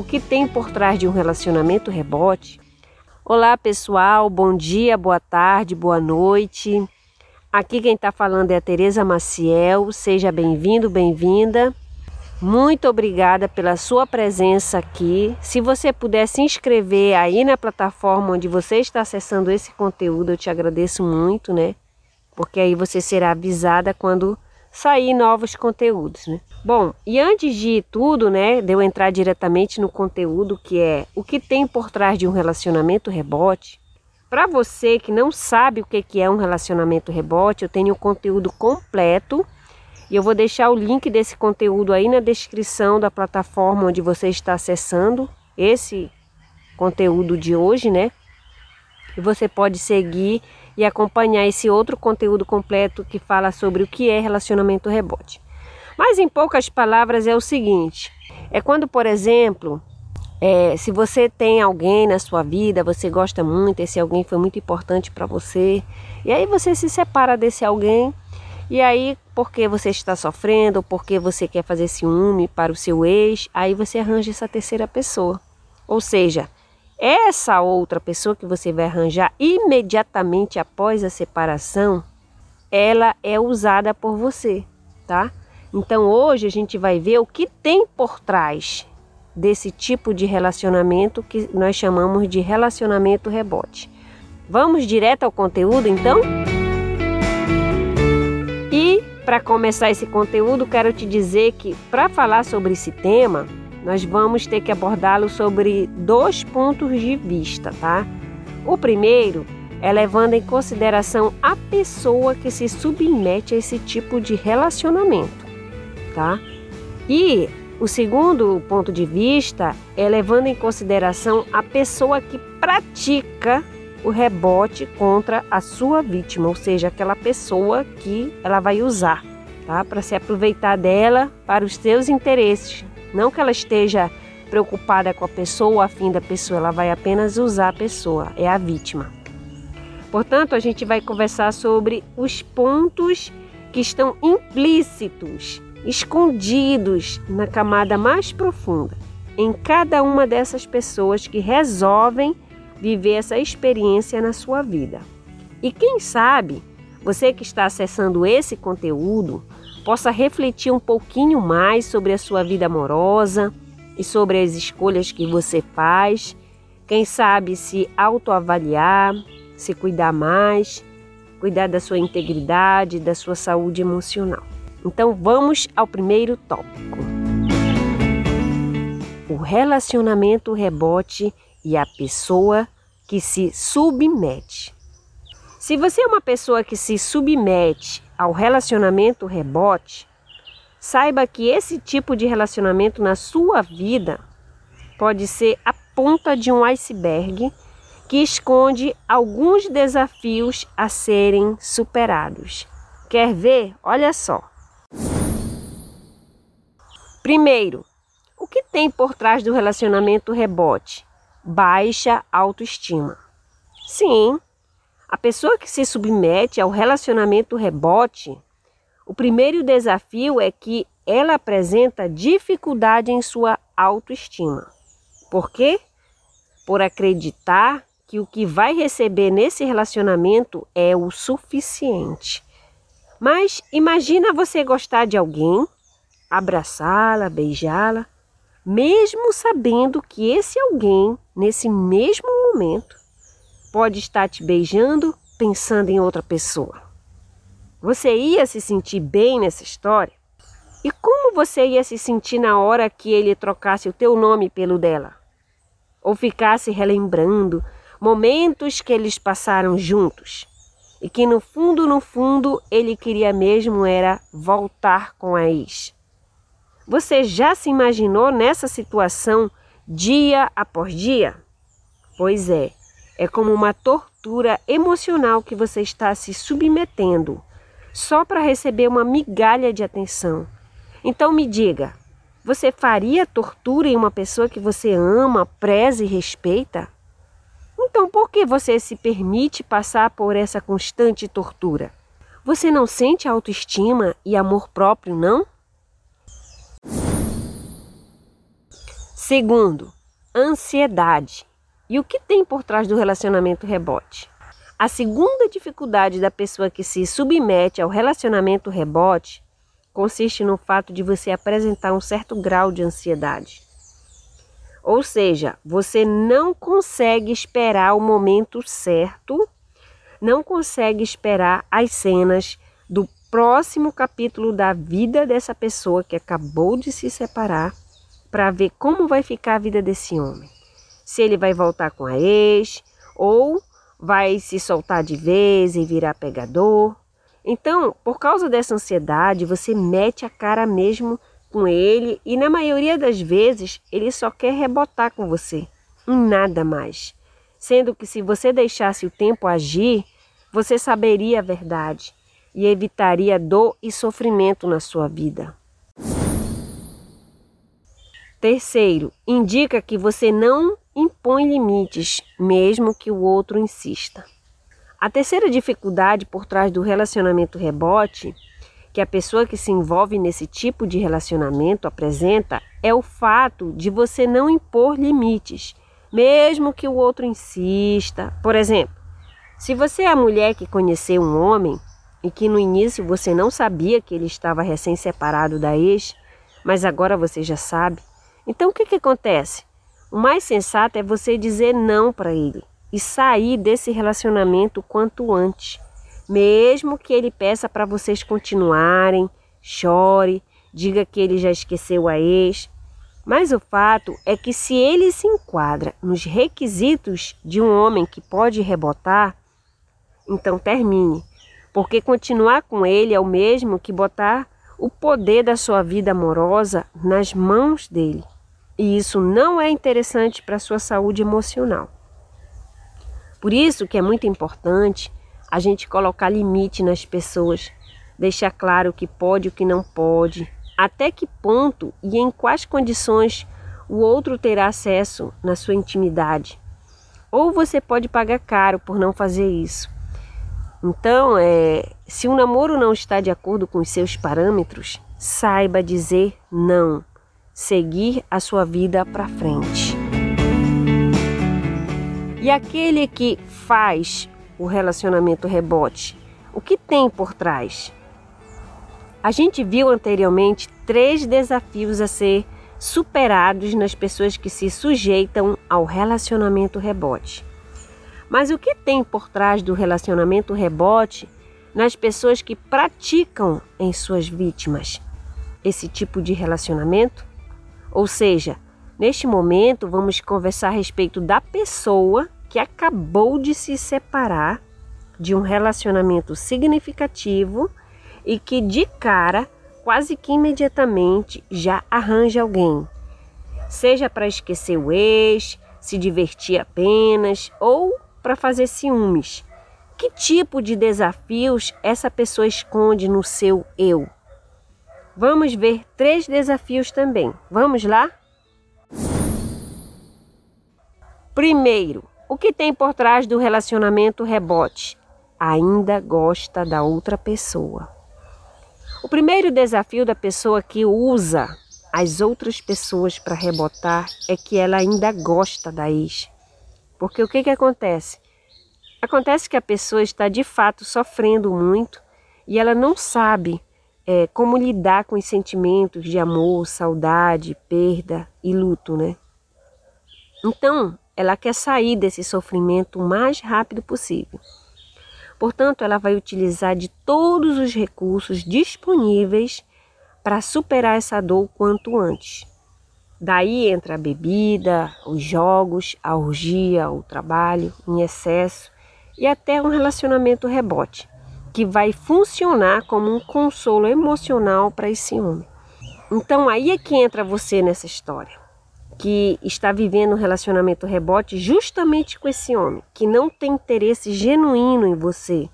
o que tem por trás de um relacionamento rebote. Olá pessoal, bom dia, boa tarde, boa noite. Aqui quem está falando é a Tereza Maciel. Seja bem-vindo, bem-vinda. Muito obrigada pela sua presença aqui. Se você puder se inscrever aí na plataforma onde você está acessando esse conteúdo, eu te agradeço muito, né? Porque aí você será avisada quando sair novos conteúdos, né? Bom, e antes de tudo, né, de eu entrar diretamente no conteúdo que é o que tem por trás de um relacionamento rebote, para você que não sabe o que é um relacionamento rebote, eu tenho o conteúdo completo e eu vou deixar o link desse conteúdo aí na descrição da plataforma onde você está acessando esse conteúdo de hoje, né? E você pode seguir e acompanhar esse outro conteúdo completo que fala sobre o que é relacionamento rebote. Mas em poucas palavras é o seguinte: é quando, por exemplo, é, se você tem alguém na sua vida, você gosta muito, esse alguém foi muito importante para você, e aí você se separa desse alguém, e aí, porque você está sofrendo, porque você quer fazer ciúme para o seu ex, aí você arranja essa terceira pessoa. Ou seja, essa outra pessoa que você vai arranjar imediatamente após a separação, ela é usada por você, tá? Então hoje a gente vai ver o que tem por trás desse tipo de relacionamento que nós chamamos de relacionamento rebote. Vamos direto ao conteúdo então? E para começar esse conteúdo, quero te dizer que para falar sobre esse tema, nós vamos ter que abordá-lo sobre dois pontos de vista, tá? O primeiro é levando em consideração a pessoa que se submete a esse tipo de relacionamento, tá? E o segundo ponto de vista é levando em consideração a pessoa que pratica o rebote contra a sua vítima, ou seja, aquela pessoa que ela vai usar, tá? Para se aproveitar dela para os seus interesses, não que ela esteja preocupada com a pessoa ou afim da pessoa, ela vai apenas usar a pessoa, é a vítima. Portanto, a gente vai conversar sobre os pontos que estão implícitos, escondidos na camada mais profunda, em cada uma dessas pessoas que resolvem viver essa experiência na sua vida. E quem sabe, você que está acessando esse conteúdo, possa refletir um pouquinho mais sobre a sua vida amorosa e sobre as escolhas que você faz. Quem sabe se autoavaliar, se cuidar mais, cuidar da sua integridade, da sua saúde emocional. Então vamos ao primeiro tópico. O relacionamento rebote e a pessoa que se submete. Se você é uma pessoa que se submete ao relacionamento rebote, saiba que esse tipo de relacionamento na sua vida pode ser a ponta de um iceberg que esconde alguns desafios a serem superados. Quer ver? Olha só. Primeiro, o que tem por trás do relacionamento rebote? Baixa autoestima. Sim, a pessoa que se submete ao relacionamento rebote, o primeiro desafio é que ela apresenta dificuldade em sua autoestima. Por quê? Por acreditar que o que vai receber nesse relacionamento é o suficiente. Mas imagina você gostar de alguém, abraçá-la, beijá-la, mesmo sabendo que esse alguém, nesse mesmo momento, pode estar te beijando pensando em outra pessoa. Você ia se sentir bem nessa história? E como você ia se sentir na hora que ele trocasse o teu nome pelo dela? Ou ficasse relembrando momentos que eles passaram juntos e que no fundo, no fundo, ele queria mesmo era voltar com a ex. Você já se imaginou nessa situação dia após dia? Pois é, é como uma tortura emocional que você está se submetendo só para receber uma migalha de atenção. Então me diga, você faria tortura em uma pessoa que você ama, preza e respeita? Então por que você se permite passar por essa constante tortura? Você não sente autoestima e amor próprio, não? Segundo, ansiedade. E o que tem por trás do relacionamento rebote? A segunda dificuldade da pessoa que se submete ao relacionamento rebote consiste no fato de você apresentar um certo grau de ansiedade. Ou seja, você não consegue esperar o momento certo, não consegue esperar as cenas do próximo capítulo da vida dessa pessoa que acabou de se separar para ver como vai ficar a vida desse homem. Se ele vai voltar com a ex ou vai se soltar de vez e virar pegador. Então, por causa dessa ansiedade, você mete a cara mesmo com ele e na maioria das vezes ele só quer rebotar com você, em nada mais. Sendo que se você deixasse o tempo agir, você saberia a verdade e evitaria dor e sofrimento na sua vida. Terceiro, indica que você não impõe limites, mesmo que o outro insista. A terceira dificuldade por trás do relacionamento rebote que a pessoa que se envolve nesse tipo de relacionamento apresenta é o fato de você não impor limites, mesmo que o outro insista. Por exemplo, se você é a mulher que conheceu um homem e que no início você não sabia que ele estava recém-separado da ex, mas agora você já sabe, então o que, que acontece? O mais sensato é você dizer não para ele e sair desse relacionamento quanto antes mesmo que ele peça para vocês continuarem, chore, diga que ele já esqueceu a ex. Mas o fato é que se ele se enquadra nos requisitos de um homem que pode rebotar, então termine, porque continuar com ele é o mesmo que botar o poder da sua vida amorosa nas mãos dele. E isso não é interessante para a sua saúde emocional. Por isso que é muito importante a gente colocar limite nas pessoas, deixar claro o que pode e o que não pode, até que ponto e em quais condições o outro terá acesso na sua intimidade. Ou você pode pagar caro por não fazer isso. Então, é, se o namoro não está de acordo com os seus parâmetros, saiba dizer não, seguir a sua vida para frente. E aquele que faz o relacionamento rebote? O que tem por trás? A gente viu anteriormente três desafios a ser superados nas pessoas que se sujeitam ao relacionamento rebote. Mas o que tem por trás do relacionamento rebote nas pessoas que praticam em suas vítimas esse tipo de relacionamento? Ou seja, neste momento vamos conversar a respeito da pessoa que acabou de se separar de um relacionamento significativo e que de cara, quase que imediatamente, já arranja alguém. Seja para esquecer o ex, se divertir apenas ou para fazer ciúmes. Que tipo de desafios essa pessoa esconde no seu eu? Vamos ver três desafios também. Vamos lá? Primeiro, o que tem por trás do relacionamento rebote? Ainda gosta da outra pessoa. O primeiro desafio da pessoa que usa as outras pessoas para rebotar é que ela ainda gosta da ex. Porque o que, que acontece? Acontece que a pessoa está de fato sofrendo muito e ela não sabe é, como lidar com os sentimentos de amor, saudade, perda e luto, né? Então, ela quer sair desse sofrimento o mais rápido possível. Portanto, ela vai utilizar de todos os recursos disponíveis para superar essa dor o quanto antes. Daí entra a bebida, os jogos, a orgia, o trabalho em excesso e até um relacionamento rebote, que vai funcionar como um consolo emocional para esse homem. Então aí é que entra você nessa história que está vivendo um relacionamento rebote justamente com esse homem, que não tem interesse genuíno em você.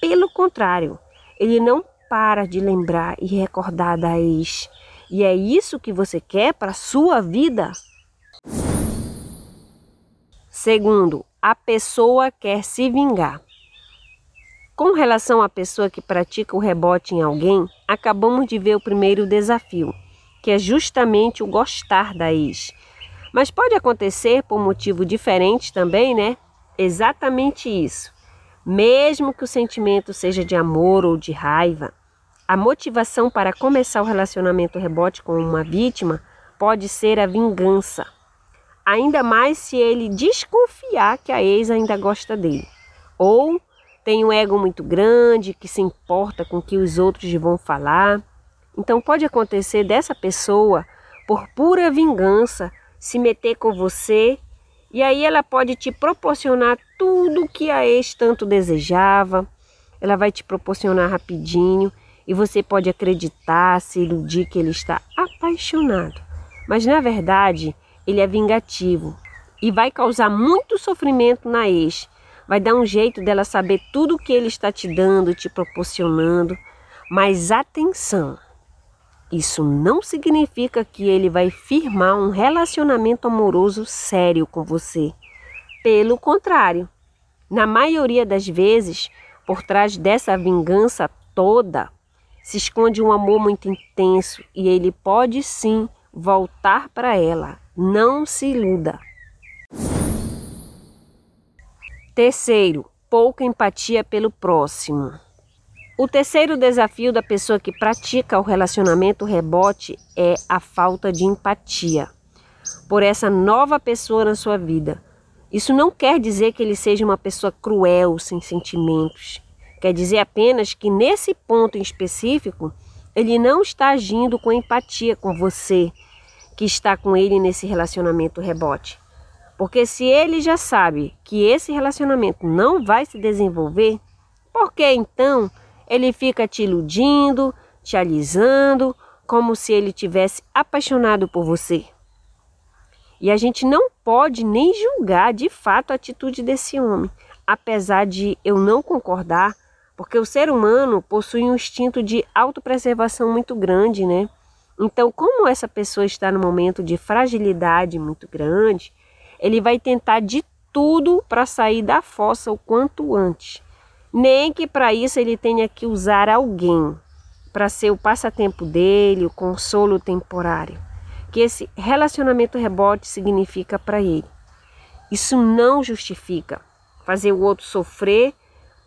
Pelo contrário, ele não para de lembrar e recordar da ex. E é isso que você quer para sua vida? Segundo, a pessoa quer se vingar. Com relação à pessoa que pratica o rebote em alguém, acabamos de ver o primeiro desafio, que é justamente o gostar da ex. Mas pode acontecer por motivo diferente também, né? Exatamente isso. Mesmo que o sentimento seja de amor ou de raiva, a motivação para começar o relacionamento rebote com uma vítima pode ser a vingança. Ainda mais se ele desconfiar que a ex ainda gosta dele. Ou tem um ego muito grande, que se importa com o que os outros vão falar. Então pode acontecer dessa pessoa, por pura vingança, se meter com você e aí ela pode te proporcionar tudo o que a ex tanto desejava. Ela vai te proporcionar rapidinho e você pode acreditar, se iludir que ele está apaixonado. Mas na verdade, ele é vingativo e vai causar muito sofrimento na ex. Vai dar um jeito dela saber tudo o que ele está te dando, te proporcionando. Mas atenção! Isso não significa que ele vai firmar um relacionamento amoroso sério com você. Pelo contrário, na maioria das vezes, por trás dessa vingança toda, se esconde um amor muito intenso e ele pode sim voltar para ela. Não se iluda. Terceiro, pouca empatia pelo próximo. O terceiro desafio da pessoa que pratica o relacionamento rebote é a falta de empatia por essa nova pessoa na sua vida. Isso não quer dizer que ele seja uma pessoa cruel, sem sentimentos. Quer dizer apenas que nesse ponto em específico, ele não está agindo com empatia com você que está com ele nesse relacionamento rebote. Porque se ele já sabe que esse relacionamento não vai se desenvolver, por que então ele fica te iludindo, te alisando, como se ele tivesse apaixonado por você. E a gente não pode nem julgar de fato a atitude desse homem, apesar de eu não concordar, porque o ser humano possui um instinto de autopreservação muito grande, né? Então, como essa pessoa está no momento de fragilidade muito grande, ele vai tentar de tudo para sair da fossa o quanto antes nem que para isso ele tenha que usar alguém para ser o passatempo dele, o consolo temporário, que esse relacionamento rebote significa para ele. Isso não justifica fazer o outro sofrer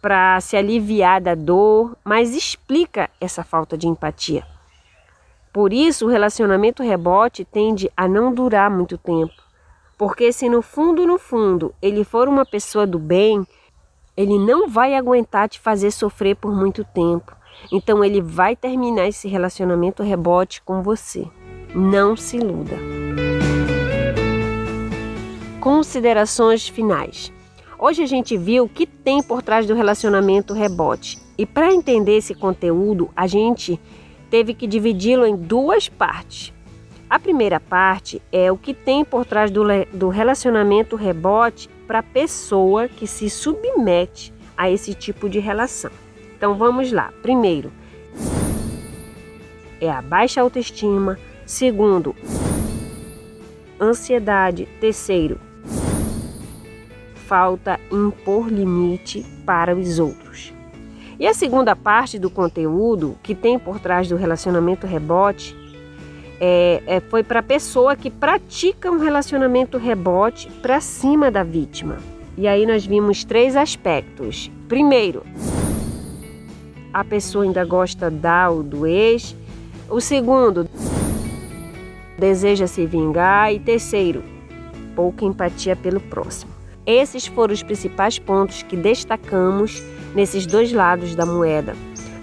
para se aliviar da dor, mas explica essa falta de empatia. Por isso, o relacionamento rebote tende a não durar muito tempo, porque se no fundo, no fundo, ele for uma pessoa do bem, ele não vai aguentar te fazer sofrer por muito tempo. Então ele vai terminar esse relacionamento rebote com você. Não se iluda. Considerações finais. Hoje a gente viu o que tem por trás do relacionamento rebote. E para entender esse conteúdo, a gente teve que dividi-lo em duas partes. A primeira parte é o que tem por trás do, do relacionamento rebote para a pessoa que se submete a esse tipo de relação. Então vamos lá. Primeiro, é a baixa autoestima. Segundo, ansiedade. Terceiro, falta impor limite para os outros. E a segunda parte do conteúdo que tem por trás do relacionamento rebote é, é, foi para a pessoa que pratica um relacionamento rebote para cima da vítima. E aí nós vimos três aspectos. Primeiro, a pessoa ainda gosta da ou do ex. O segundo, deseja se vingar. E terceiro, pouca empatia pelo próximo. Esses foram os principais pontos que destacamos nesses dois lados da moeda.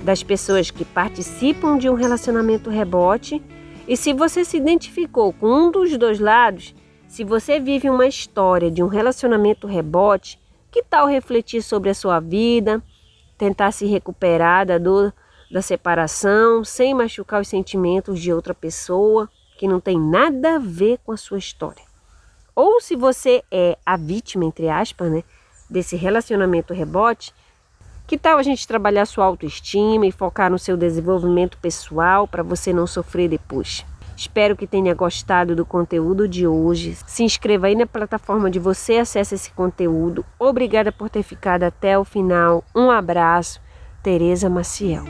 Das pessoas que participam de um relacionamento rebote e se você se identificou com um dos dois lados, se você vive uma história de um relacionamento rebote, que tal refletir sobre a sua vida, tentar se recuperar da dor da separação, sem machucar os sentimentos de outra pessoa que não tem nada a ver com a sua história? Ou se você é a vítima, entre aspas, né, desse relacionamento rebote, que tal a gente trabalhar sua autoestima e focar no seu desenvolvimento pessoal para você não sofrer depois? Espero que tenha gostado do conteúdo de hoje. Se inscreva aí na plataforma de você acessa esse conteúdo. Obrigada por ter ficado até o final. Um abraço. Tereza Maciel.